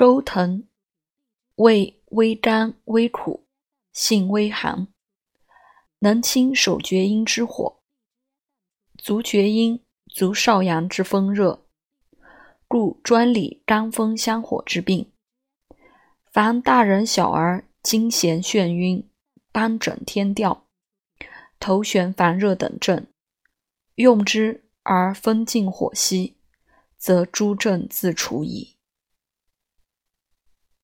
钩藤味微甘微苦性微寒能清手厥阴之火足厥阴足少阳之风热故专理肝风相火之病。凡大人小儿惊痫眩晕斑疹天吊头悬烦热等症用之而风劲火息则诸症自除矣。